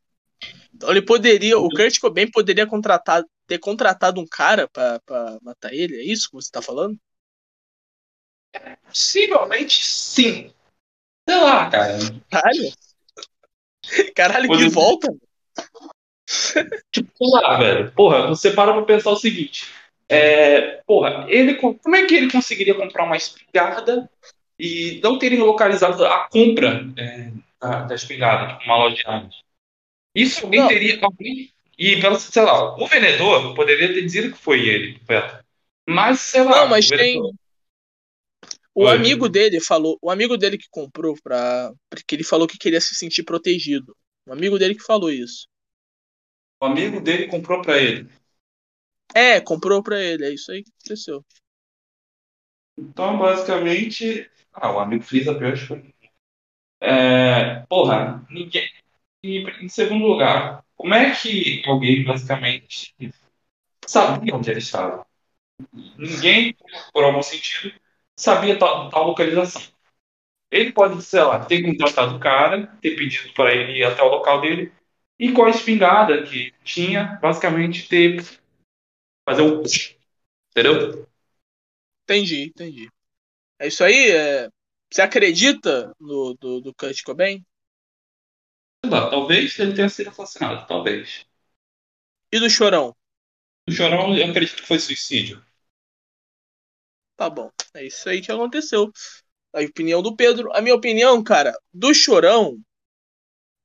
Então ele poderia, o Kurt Cobain poderia contratar, ter contratado um cara pra, pra matar ele? É isso que você tá falando? Possivelmente sim. Sei lá, cara. Caralho. Caralho, que Poderia- volta. Tipo, sei lá, velho. Porra, você para pra pensar o seguinte. É, porra, ele, co- como é que ele conseguiria comprar uma espingarda e não terem localizado a compra é, da, da espingarda, tipo uma loja de armas. Isso alguém Não. teria. Alguém, e, pelo- sei lá, o vendedor poderia ter dizido que foi ele, correto? Mas, sei lá. Não, mas o vendedor- tem. O Oi. amigo dele falou, o amigo dele que comprou pra. Porque ele falou que queria se sentir protegido. O amigo dele que falou isso. O amigo dele comprou pra ele. É, comprou pra ele, é isso aí que aconteceu. Então, basicamente. Ah, o amigo fez a pior escolha. É, porra, ninguém. E, em segundo lugar, como é que alguém basicamente sabia onde ele estava? Ninguém, por algum sentido, sabia tal, tal localização. Ele pode, sei lá, ter contratado o cara, ter pedido para ele ir até o local dele, e com a espingarda que tinha, basicamente ter. fazer um. Entendeu? Entendi, entendi. É isso aí? É... Você acredita no do, do Kurt Cobain? Sei lá, talvez ele tenha sido assassinado, talvez. E do Chorão? O Chorão, eu acredito que foi suicídio. Tá bom. É isso aí que aconteceu. A opinião do Pedro. A minha opinião, cara, do Chorão,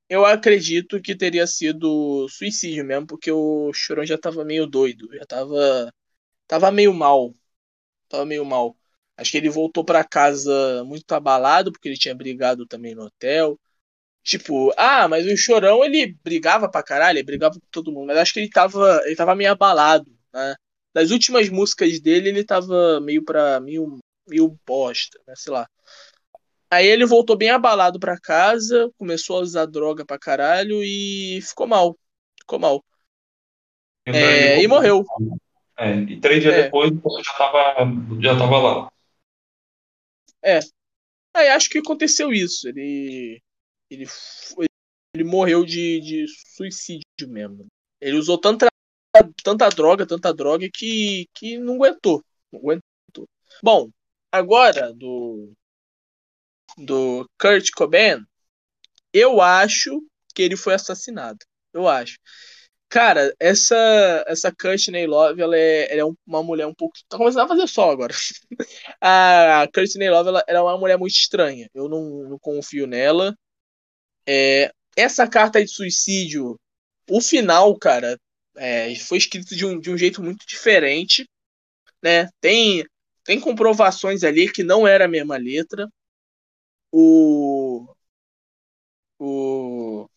eu acredito que teria sido suicídio mesmo, porque o Chorão já tava meio doido. Já tava. Tava meio mal. Tava meio mal. Acho que ele voltou pra casa muito abalado, porque ele tinha brigado também no hotel. Tipo, ah, mas o Chorão ele brigava pra caralho, ele brigava com todo mundo, mas acho que ele tava, ele tava meio abalado, né? Das últimas músicas dele, ele tava meio pra. meio, meio bosta, né? Sei lá. Aí ele voltou bem abalado pra casa, começou a usar droga pra caralho e ficou mal. Ficou mal. Então, É, e morreu. É, e três dias É. depois já tava, já tava lá. Aí acho que aconteceu isso. Ele. Ele, foi- ele morreu de, de suicídio mesmo. Ele usou tanta, tanta droga, tanta droga que, que não aguentou. Não aguentou. Bom, agora do. Do Kurt Cobain, eu acho que ele foi assassinado. Eu acho. Cara, essa essa Courtney Love, ela é, ela é um- uma mulher um pouco. Tá começando a fazer sol agora. a Courtney Love, ela, ela é uma mulher muito estranha. Eu não, não confio nela. É, essa carta de suicídio, o final, cara, é, foi escrito de um, de um jeito muito diferente. Né? Tem, tem comprovações ali que não era a mesma letra. O. O.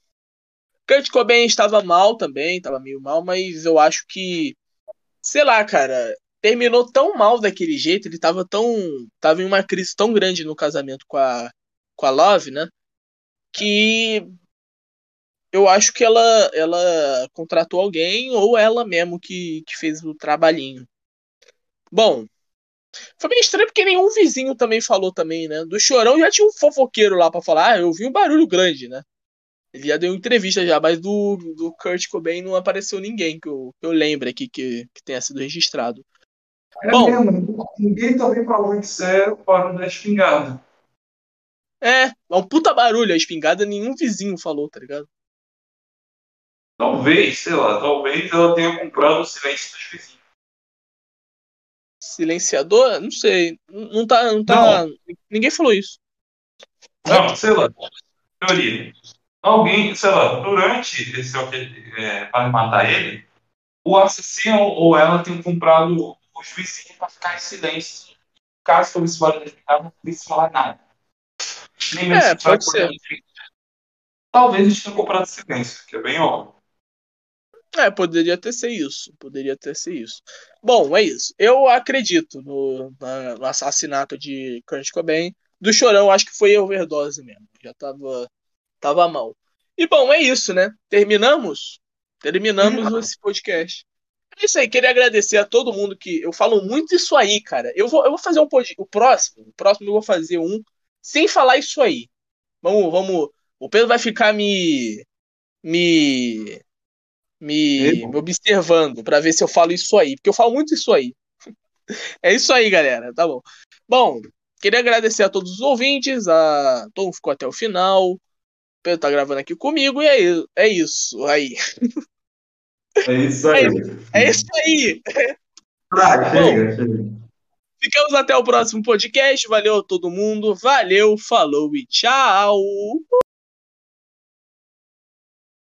Kurt Cobain estava mal também, estava meio mal, mas eu acho que, sei lá, cara, terminou tão mal daquele jeito, ele estava tão, tava em uma crise tão grande no casamento com a, com a Love, né, que eu acho que ela, ela contratou alguém ou ela mesmo que, que fez o trabalhinho. Bom, foi meio estranho porque nenhum vizinho também falou também, né? Do Chorão já tinha um fofoqueiro lá pra falar, ah, eu vi um barulho grande, né? Ele já deu entrevista já, mas do, do Kurt Cobain não apareceu ninguém que eu, que eu lembre aqui que, que tenha sido registrado. É Bom. mesmo, ninguém também falou em sério para da espingarda. É, é um puta barulho, a espingarda nenhum vizinho falou, tá ligado? Talvez, sei lá, talvez ela tenha comprado o silêncio dos vizinhos. Silenciador? Não sei. Não não tá. Não tá Ninguém falou isso. Não, sei lá. Teoria. Alguém, sei lá, durante esse é, para matar ele, o assassino ou ela tem comprado os vizinhos para ficar em silêncio. Caso fosse barulho de casa, não precisa falar nada. Nem mesmo É, se vai pode ser. Talvez eles tenham comprado silêncio, que é bem óbvio. É, poderia ter ser isso. Poderia ter ser isso. Bom, é isso. Eu acredito no, na- no assassinato de Kurt Cobain. Do Chorão, acho que foi overdose mesmo. Já tava, tava mal. E bom, é isso, né? Terminamos? Terminamos esse podcast. É isso aí, queria agradecer a todo mundo que. Eu falo muito isso aí, cara. Eu vou, eu vou fazer um podcast. O próximo, o próximo eu vou fazer um sem falar isso aí. Vamos, vamos. O Pedro vai ficar me. Me. Me, me observando pra ver se eu falo isso aí. Porque eu falo muito isso aí. É isso aí, galera. Tá bom. Bom, queria agradecer a todos os ouvintes. A... Todo mundo ficou até o final. O Pedro tá gravando aqui comigo. E é, é isso aí. É isso aí. É isso aí. Tá, chega, Ficamos até o próximo podcast. Valeu todo mundo. Valeu, falou e tchau.